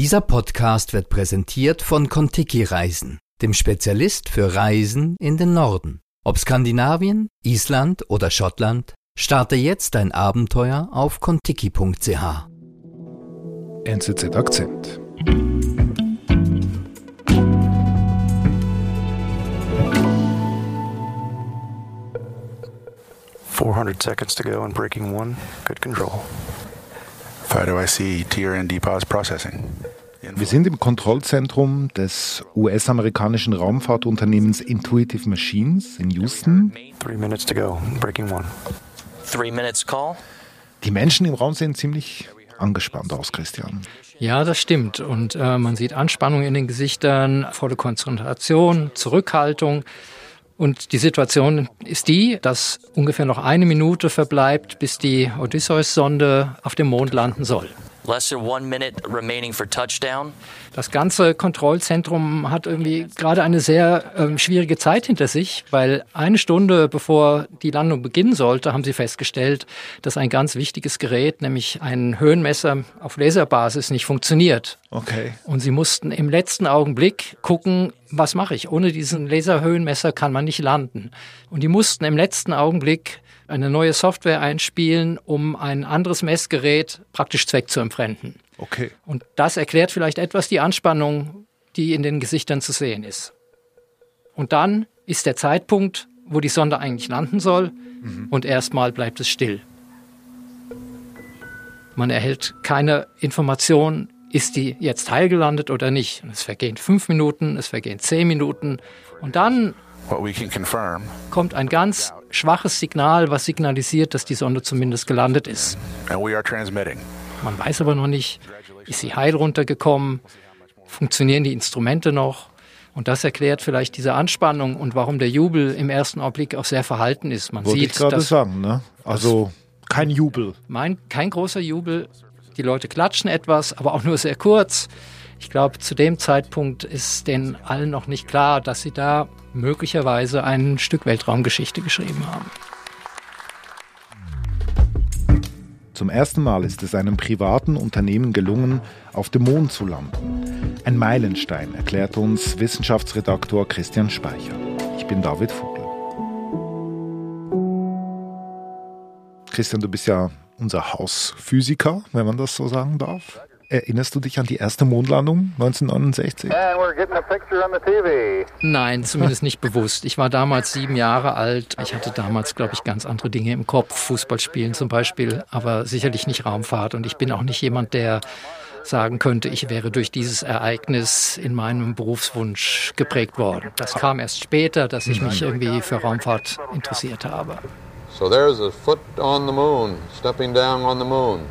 Dieser Podcast wird präsentiert von Kontiki Reisen, dem Spezialist für Reisen in den Norden. Ob Skandinavien, Island oder Schottland, starte jetzt dein Abenteuer auf kontiki.ch. NZZ Akzent. Four hundred seconds to go and breaking one. Good control. Wir sind im Kontrollzentrum des US-amerikanischen Raumfahrtunternehmens Intuitive Machines in Houston. Three minutes to go. Breaking one. Three minutes call. Die Menschen im Raum sehen ziemlich angespannt aus, Christian. Ja, das stimmt. Und äh, man sieht Anspannung in den Gesichtern, volle Konzentration, Zurückhaltung. Und die Situation ist die, dass ungefähr noch eine Minute verbleibt, bis die Odysseus-Sonde auf dem Mond landen soll. Less than one minute remaining for touchdown. Das ganze Kontrollzentrum hat irgendwie gerade eine sehr ähm, schwierige Zeit hinter sich, weil eine Stunde bevor die Landung beginnen sollte, haben sie festgestellt, dass ein ganz wichtiges Gerät, nämlich ein Höhenmesser auf Laserbasis, nicht funktioniert. Okay. Und sie mussten im letzten Augenblick gucken, was mache ich? Ohne diesen Laserhöhenmesser kann man nicht landen. Und die mussten im letzten Augenblick eine neue Software einspielen, um ein anderes Messgerät praktisch zweckzuentfremden. Okay. Und das erklärt vielleicht etwas die Anspannung, die in den Gesichtern zu sehen ist. Und dann ist der Zeitpunkt, wo die Sonde eigentlich landen soll, mhm. und erstmal bleibt es still. Man erhält keine Information, ist die jetzt heilgelandet oder nicht. Und es vergehen fünf Minuten, es vergehen zehn Minuten. Und dann kommt ein ganz schwaches Signal, was signalisiert, dass die Sonde zumindest gelandet ist. Man weiß aber noch nicht, ist sie heil runtergekommen, funktionieren die Instrumente noch? Und das erklärt vielleicht diese Anspannung und warum der Jubel im ersten Augenblick auch sehr verhalten ist. Man Wollte sieht, ich gerade dass, sagen, ne? Also kein Jubel. Mein, kein großer Jubel. Die Leute klatschen etwas, aber auch nur sehr kurz. Ich glaube, zu dem Zeitpunkt ist denen allen noch nicht klar, dass sie da möglicherweise ein Stück Weltraumgeschichte geschrieben haben. Zum ersten Mal ist es einem privaten Unternehmen gelungen, auf dem Mond zu landen. Ein Meilenstein, erklärt uns Wissenschaftsredaktor Christian Speicher. Ich bin David Vogel. Christian, du bist ja unser Hausphysiker, wenn man das so sagen darf. Erinnerst du dich an die erste Mondlandung 1969? Nein, zumindest nicht bewusst. Ich war damals sieben Jahre alt. Ich hatte damals, glaube ich, ganz andere Dinge im Kopf, Fußball spielen zum Beispiel, aber sicherlich nicht Raumfahrt. Und ich bin auch nicht jemand, der sagen könnte, ich wäre durch dieses Ereignis in meinem Berufswunsch geprägt worden. Das kam erst später, dass ich mich irgendwie für Raumfahrt interessiert habe. So there's a foot on the moon, stepping down on the moon.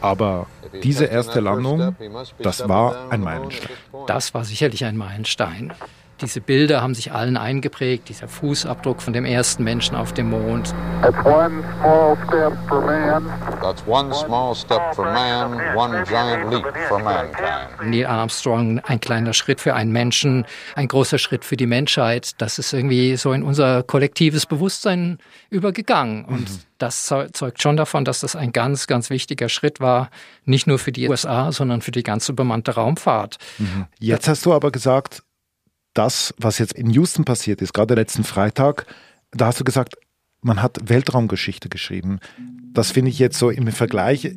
Aber diese erste Landung, das war ein Meilenstein. Das war sicherlich ein Meilenstein. Diese Bilder haben sich allen eingeprägt, dieser Fußabdruck von dem ersten Menschen auf dem Mond. That's one small step for man. That's one small step for man, one giant leap for mankind. Neil Armstrong, ein kleiner Schritt für einen Menschen, ein großer Schritt für die Menschheit. Das ist irgendwie so in unser kollektives Bewusstsein übergegangen. Und mhm. das zeugt schon davon, dass das ein ganz, ganz wichtiger Schritt war, nicht nur für die USA, sondern für die ganze bemannte Raumfahrt. Mhm. Jetzt hast du aber gesagt, das, was jetzt in Houston passiert ist, gerade letzten Freitag, da hast du gesagt, man hat Weltraumgeschichte geschrieben. Das finde ich jetzt so im Vergleich,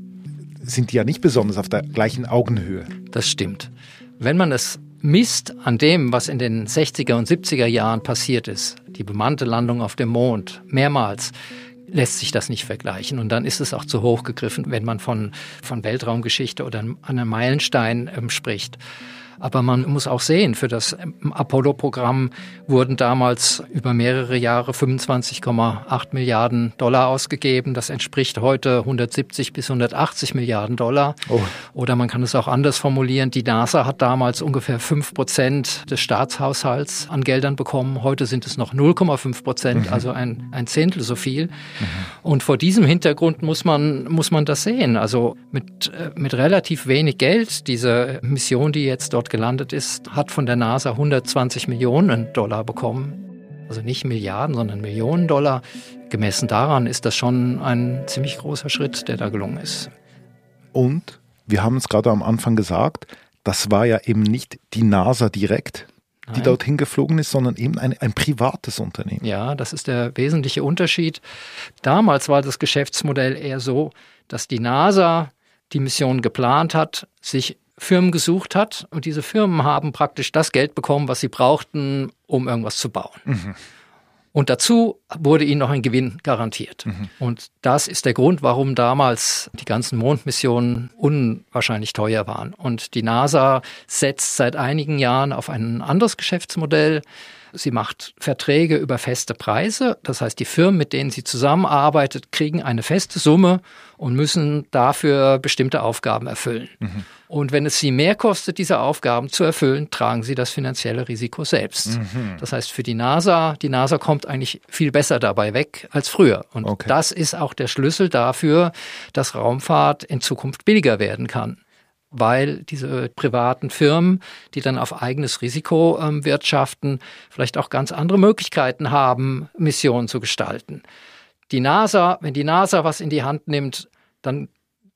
sind die ja nicht besonders auf der gleichen Augenhöhe. Das stimmt. Wenn man es misst an dem, was in den 60er und 70er Jahren passiert ist, die bemannte Landung auf dem Mond, mehrmals, lässt sich das nicht vergleichen. Und dann ist es auch zu hoch gegriffen, wenn man von, von Weltraumgeschichte oder einem Meilenstein ähm, spricht. Aber man muss auch sehen, für das Apollo-Programm wurden damals über mehrere Jahre 25,8 Milliarden Dollar ausgegeben. Das entspricht heute 170 bis 180 Milliarden Dollar. Oh. Oder man kann es auch anders formulieren. Die NASA hat damals ungefähr 5 Prozent des Staatshaushalts an Geldern bekommen. Heute sind es noch 0,5 Prozent, mhm. also ein, ein Zehntel so viel. Mhm. Und vor diesem Hintergrund muss man, muss man das sehen. Also mit, äh, mit relativ wenig Geld, diese Mission, die jetzt dort gelandet ist, hat von der NASA 120 Millionen Dollar bekommen. Also nicht Milliarden, sondern Millionen Dollar. Gemessen daran ist das schon ein ziemlich großer Schritt, der da gelungen ist. Und wir haben es gerade am Anfang gesagt, das war ja eben nicht die NASA direkt, die dorthin geflogen ist, sondern eben ein, ein privates Unternehmen. Ja, das ist der wesentliche Unterschied. Damals war das Geschäftsmodell eher so, dass die NASA die Mission geplant hat, sich Firmen gesucht hat und diese Firmen haben praktisch das Geld bekommen, was sie brauchten, um irgendwas zu bauen. Und dazu wurde ihnen noch ein Gewinn garantiert. Und das ist der Grund, warum damals die ganzen Mondmissionen unwahrscheinlich teuer waren. Und die NASA setzt seit einigen Jahren auf ein anderes Geschäftsmodell. Sie macht Verträge über feste Preise. Das heißt, die Firmen, mit denen sie zusammenarbeitet, kriegen eine feste Summe und müssen dafür bestimmte Aufgaben erfüllen. Und wenn es sie mehr kostet, diese Aufgaben zu erfüllen, tragen sie das finanzielle Risiko selbst. Das heißt, für die NASA, die NASA kommt eigentlich viel besser dabei weg als früher. Und Okay. das ist auch der Schlüssel dafür, dass Raumfahrt in Zukunft billiger werden kann weil diese privaten Firmen, die dann auf eigenes Risiko ähm, wirtschaften, vielleicht auch ganz andere Möglichkeiten haben, Missionen zu gestalten. Die NASA, wenn die NASA was in die Hand nimmt, dann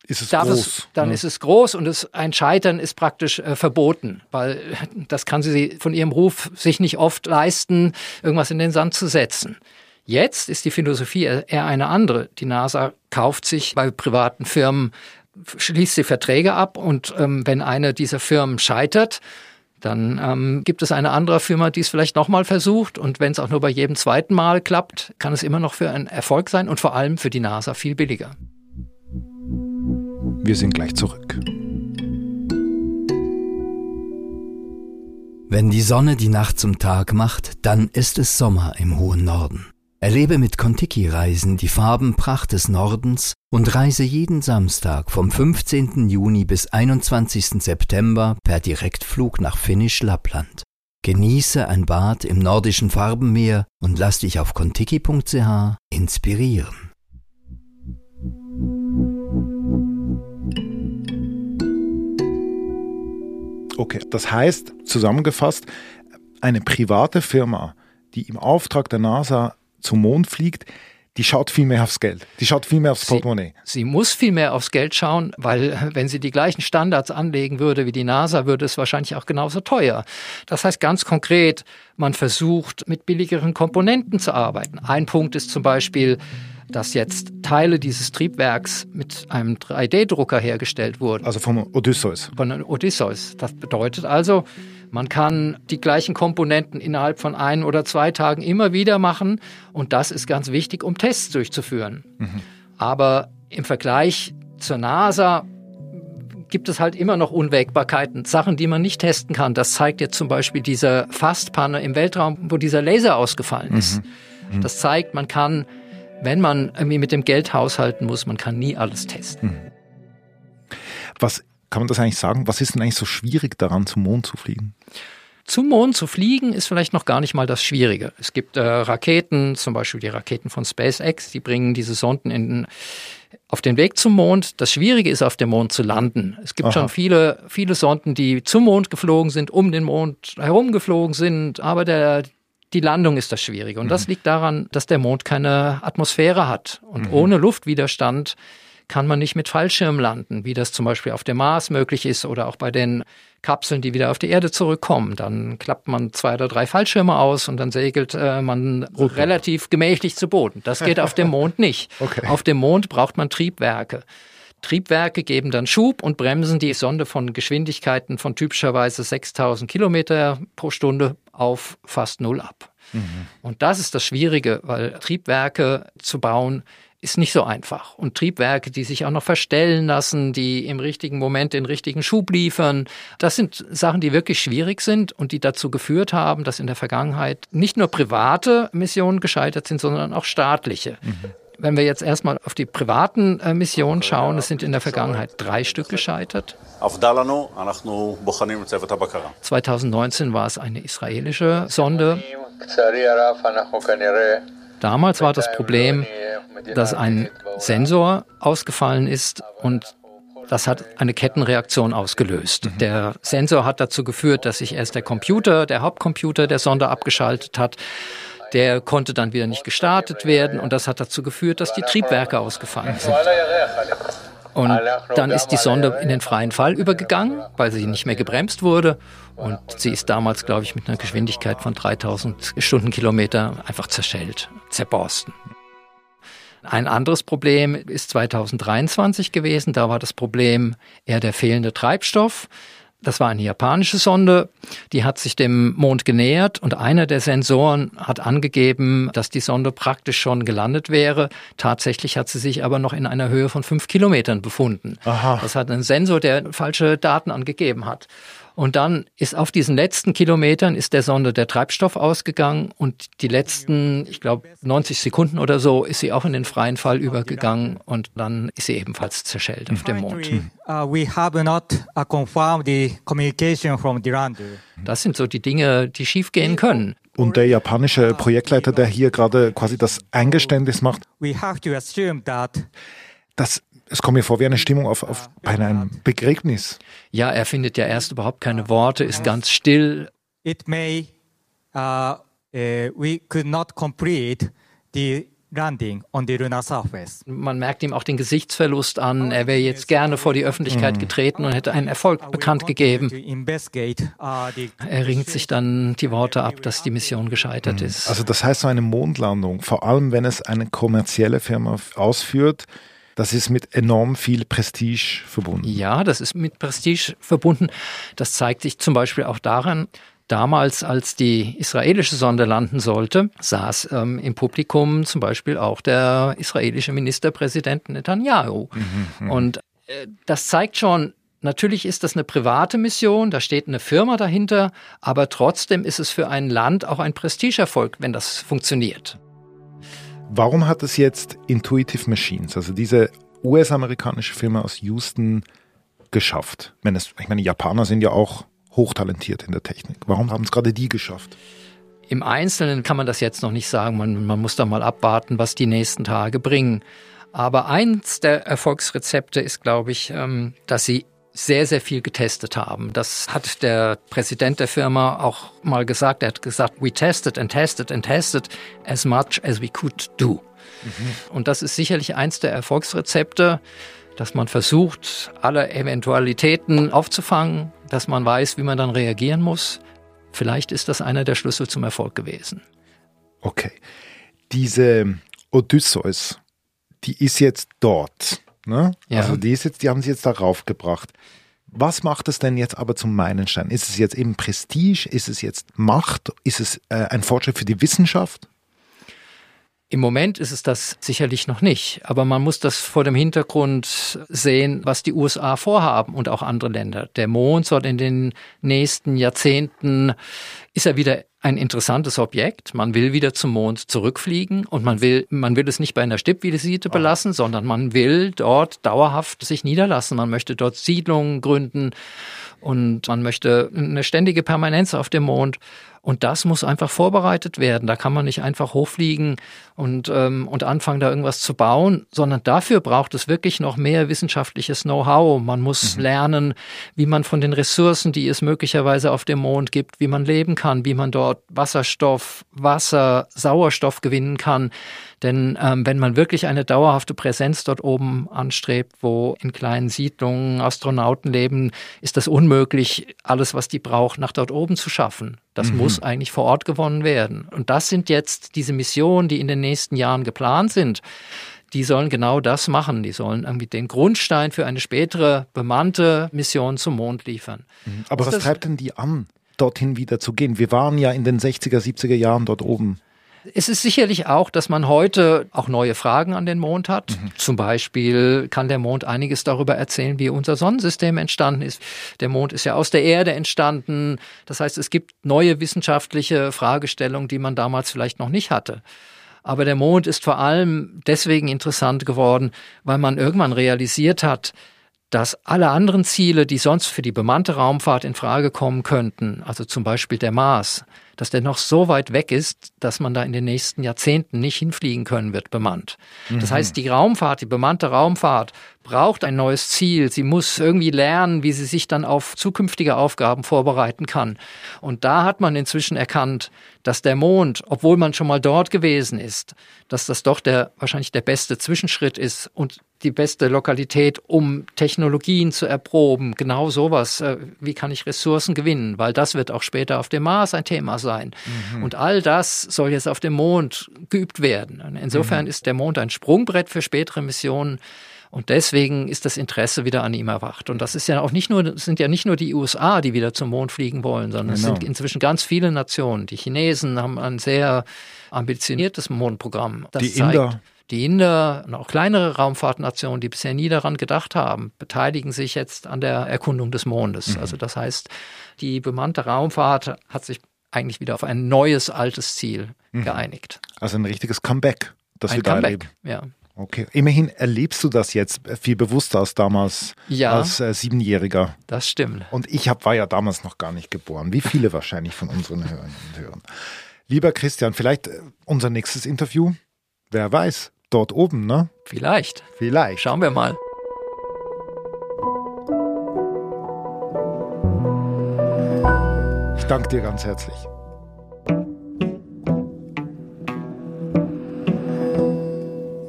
Ist es groß? es, dann ja. ist es groß und es, ein Scheitern ist praktisch äh, verboten, weil das kann sie von ihrem Ruf sich nicht oft leisten, irgendwas in den Sand zu setzen. Jetzt ist die Philosophie eher eher eine andere. Die NASA kauft sich bei privaten Firmen, schließt sie Verträge ab und ähm, wenn eine dieser Firmen scheitert, dann ähm, gibt es eine andere Firma, die es vielleicht nochmal versucht. Und wenn es auch nur bei jedem zweiten Mal klappt, kann es immer noch für einen Erfolg sein und vor allem für die NASA viel billiger. Wir sind gleich zurück. Wenn die Sonne die Nacht zum Tag macht, dann ist es Sommer im hohen Norden. Erlebe mit Kontiki-Reisen die Farbenpracht des Nordens und reise jeden Samstag vom 15. Juni bis 21. September per Direktflug nach Finnisch Lappland. Genieße ein Bad im nordischen Farbenmeer und lass dich auf kontiki.ch inspirieren. Okay, das heißt, zusammengefasst, eine private Firma, die im Auftrag der NASA zum Mond fliegt, die schaut viel mehr aufs Geld. Die schaut viel mehr aufs Portemonnaie. Sie muss viel mehr aufs Geld schauen, weil wenn sie die gleichen Standards anlegen würde wie die NASA, würde es wahrscheinlich auch genauso teuer. Das heißt ganz konkret, man versucht mit billigeren Komponenten zu arbeiten. Ein Punkt ist zum Beispiel, dass jetzt Teile dieses Triebwerks mit einem 3D-Drucker hergestellt wurden Also vom Odysseus. von Odysseus. Das bedeutet also, man kann die gleichen Komponenten innerhalb von ein oder zwei Tagen immer wieder machen und das ist ganz wichtig, um Tests durchzuführen. Aber im Vergleich zur NASA gibt es halt immer noch Unwägbarkeiten, Sachen, die man nicht testen kann. Das zeigt jetzt zum Beispiel diese Fastpanne im Weltraum, wo dieser Laser ausgefallen ist. Das zeigt, man kann, wenn man irgendwie mit dem Geld haushalten muss, man kann nie alles testen. Was kann man das eigentlich sagen? Was ist denn eigentlich so schwierig daran, zum Mond zu fliegen? Zum Mond zu fliegen ist vielleicht noch gar nicht mal das Schwierige. Es gibt äh, Raketen, zum Beispiel die Raketen von SpaceX, die bringen diese Sonden in, auf den Weg zum Mond. Das Schwierige ist, auf dem Mond zu landen. Es gibt Aha. schon viele, viele Sonden, die zum Mond geflogen sind, um den Mond herumgeflogen sind, aber der, die Landung ist das Schwierige. Und das liegt daran, dass der Mond keine Atmosphäre hat. Und ohne Luftwiderstand kann man nicht mit Fallschirm landen, wie das zum Beispiel auf dem Mars möglich ist oder auch bei den Kapseln, die wieder auf die Erde zurückkommen. Dann klappt man zwei oder drei Fallschirme aus und dann segelt äh, man relativ gemächlich zu Boden. Das geht auf dem Mond nicht. Okay. Auf dem Mond braucht man Triebwerke. Triebwerke geben dann Schub und bremsen die Sonde von Geschwindigkeiten von typischerweise 6000 Kilometer pro Stunde auf fast null ab. Und das ist das Schwierige, weil Triebwerke zu bauen ist nicht so einfach. Und Triebwerke, die sich auch noch verstellen lassen, die im richtigen Moment den richtigen Schub liefern, das sind Sachen, die wirklich schwierig sind und die dazu geführt haben, dass in der Vergangenheit nicht nur private Missionen gescheitert sind, sondern auch staatliche. Wenn wir jetzt erstmal auf die privaten äh, Missionen schauen, es sind in der Vergangenheit drei Stück gescheitert. 2019 war es eine israelische Sonde. Damals war das Problem, dass ein Sensor ausgefallen ist und das hat eine Kettenreaktion ausgelöst. Mhm. Der Sensor hat dazu geführt, dass sich erst der Computer, der Hauptcomputer der Sonde abgeschaltet hat. Der konnte dann wieder nicht gestartet werden und das hat dazu geführt, dass die Triebwerke ausgefallen sind. Und dann ist die Sonde in den freien Fall übergegangen, weil sie nicht mehr gebremst wurde. Und sie ist damals, glaube ich, mit einer Geschwindigkeit von 3000 Stundenkilometer einfach zerschellt, zerborsten. Ein anderes Problem ist 2023 gewesen. Da war das Problem eher der fehlende Treibstoff. Das war eine japanische Sonde, die hat sich dem Mond genähert und einer der Sensoren hat angegeben, dass die Sonde praktisch schon gelandet wäre. Tatsächlich hat sie sich aber noch in einer Höhe von fünf Kilometern befunden. Aha. Das hat ein Sensor, der falsche Daten angegeben hat. Und dann ist auf diesen letzten Kilometern ist der Sonde der Treibstoff ausgegangen und die letzten, ich glaube, 90 Sekunden oder so ist sie auch in den freien Fall übergegangen und dann ist sie ebenfalls zerschellt auf dem Mond. Uh, das sind so die Dinge, die schiefgehen können. Und der japanische Projektleiter, der hier gerade quasi das Eingeständnis macht, dass es kommt mir vor wie eine Stimmung auf, auf bei einem Begräbnis. Ja, er findet ja erst überhaupt keine Worte, ist ganz still. It may, uh, uh, we could not complete the landing on the lunar surface. Man merkt ihm auch den Gesichtsverlust an. Er wäre jetzt gerne vor die Öffentlichkeit getreten und hätte einen Erfolg bekannt gegeben. Er ringt sich dann die Worte ab, dass die Mission gescheitert ist. Also das heißt so eine Mondlandung, vor allem wenn es eine kommerzielle Firma ausführt, das ist mit enorm viel Prestige verbunden. Ja, das ist mit Prestige verbunden. Das zeigt sich zum Beispiel auch daran, Damals, als die israelische Sonde landen sollte, saß ähm, im Publikum zum Beispiel auch der israelische Ministerpräsident Netanyahu. Mhm, mhm. Und äh, das zeigt schon, natürlich ist das eine private Mission, da steht eine Firma dahinter, aber trotzdem ist es für ein Land auch ein Prestigeerfolg, wenn das funktioniert. Warum hat es jetzt Intuitive Machines, also diese US-amerikanische Firma aus Houston, geschafft? Wenn es, ich meine, Japaner sind ja auch hochtalentiert in der Technik. Warum haben es gerade die geschafft? Im Einzelnen kann man das jetzt noch nicht sagen. Man, man muss da mal abwarten, was die nächsten Tage bringen. Aber eins der Erfolgsrezepte ist, glaube ich, ähm, dass sie sehr, sehr viel getestet haben. Das hat der Präsident der Firma auch mal gesagt. Er hat gesagt, we tested and tested and tested as much as we could do. Mhm. Und das ist sicherlich eins der Erfolgsrezepte, dass man versucht, alle Eventualitäten aufzufangen, dass man weiß, wie man dann reagieren muss. Vielleicht ist das einer der Schlüssel zum Erfolg gewesen. Okay. Diese Odysseus, die ist jetzt dort. Ne? Ja. Also die, ist jetzt, die haben sie jetzt darauf gebracht. Was macht es denn jetzt aber zum Meilenstein? Ist es jetzt eben Prestige? Ist es jetzt Macht? Ist es äh, ein Fortschritt für die Wissenschaft? Im Moment ist es das sicherlich noch nicht, aber man muss das vor dem Hintergrund sehen, was die USA vorhaben und auch andere Länder. Der Mond soll in den nächsten Jahrzehnten, ist er wieder ein interessantes Objekt. Man will wieder zum Mond zurückfliegen und man will, man will es nicht bei einer Stippvisite belassen, sondern man will dort dauerhaft sich niederlassen. Man möchte dort Siedlungen gründen und man möchte eine ständige Permanenz auf dem Mond. Und das muss einfach vorbereitet werden. Da kann man nicht einfach hochfliegen und, ähm, und anfangen, da irgendwas zu bauen, sondern dafür braucht es wirklich noch mehr wissenschaftliches Know-how. Man muss mhm. lernen, wie man von den Ressourcen, die es möglicherweise auf dem Mond gibt, wie man leben kann, wie man dort Wasserstoff, Wasser, Sauerstoff gewinnen kann. Denn ähm, wenn man wirklich eine dauerhafte Präsenz dort oben anstrebt, wo in kleinen Siedlungen Astronauten leben, ist das unmöglich, alles, was die braucht, nach dort oben zu schaffen. Das mhm. muss eigentlich vor Ort gewonnen werden. Und das sind jetzt diese Missionen, die in den nächsten Jahren geplant sind. Die sollen genau das machen. Die sollen irgendwie den Grundstein für eine spätere bemannte Mission zum Mond liefern. Mhm. Aber was treibt denn die an, dorthin wieder zu gehen? Wir waren ja in den 60er, 70er Jahren dort oben. Es ist sicherlich auch, dass man heute auch neue Fragen an den Mond hat. Mhm. Zum Beispiel kann der Mond einiges darüber erzählen, wie unser Sonnensystem entstanden ist. Der Mond ist ja aus der Erde entstanden. Das heißt, es gibt neue wissenschaftliche Fragestellungen, die man damals vielleicht noch nicht hatte. Aber der Mond ist vor allem deswegen interessant geworden, weil man irgendwann realisiert hat, dass alle anderen Ziele, die sonst für die bemannte Raumfahrt in Frage kommen könnten, also zum Beispiel der Mars, dass der noch so weit weg ist, dass man da in den nächsten Jahrzehnten nicht hinfliegen können wird, bemannt. Das Mhm. heißt, die Raumfahrt, die bemannte Raumfahrt braucht ein neues Ziel. Sie muss irgendwie lernen, wie sie sich dann auf zukünftige Aufgaben vorbereiten kann. Und da hat man inzwischen erkannt, dass der Mond, obwohl man schon mal dort gewesen ist, dass das doch der wahrscheinlich der beste Zwischenschritt ist und die beste Lokalität, um Technologien zu erproben. Genau sowas. Äh, Wie kann ich Ressourcen gewinnen? Weil das wird auch später auf dem Mars ein Thema sein. Und all das soll jetzt auf dem Mond geübt werden. Und insofern ist der Mond ein Sprungbrett für spätere Missionen. Und deswegen ist das Interesse wieder an ihm erwacht. Und das ist ja auch nicht nur, es sind ja nicht nur die USA, die wieder zum Mond fliegen wollen, sondern es Genau. sind inzwischen ganz viele Nationen. Die Chinesen haben ein sehr ambitioniertes Mondprogramm. Das Die zeigt, Inder. Die Inder und auch kleinere Raumfahrtnationen, die bisher nie daran gedacht haben, beteiligen sich jetzt an der Erkundung des Mondes. Mhm. Also das heißt, die bemannte Raumfahrt hat sich eigentlich wieder auf ein neues, altes Ziel geeinigt. Also ein richtiges Comeback, das ein wir da Comeback, erleben. ja. Okay. Immerhin erlebst du das jetzt viel bewusster als damals Ja. als äh, Siebenjähriger. Das stimmt. Und ich hab, war ja damals noch gar nicht geboren, wie viele wahrscheinlich von unseren Hörern und Hörern. Lieber Christian, vielleicht äh, unser nächstes Interview, wer weiß, dort oben, ne? Vielleicht. Vielleicht. Schauen wir mal. Danke dir ganz herzlich.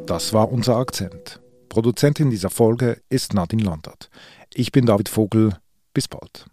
Das war unser Akzent. Produzentin dieser Folge ist Nadine Landert. Ich bin David Vogel. Bis bald.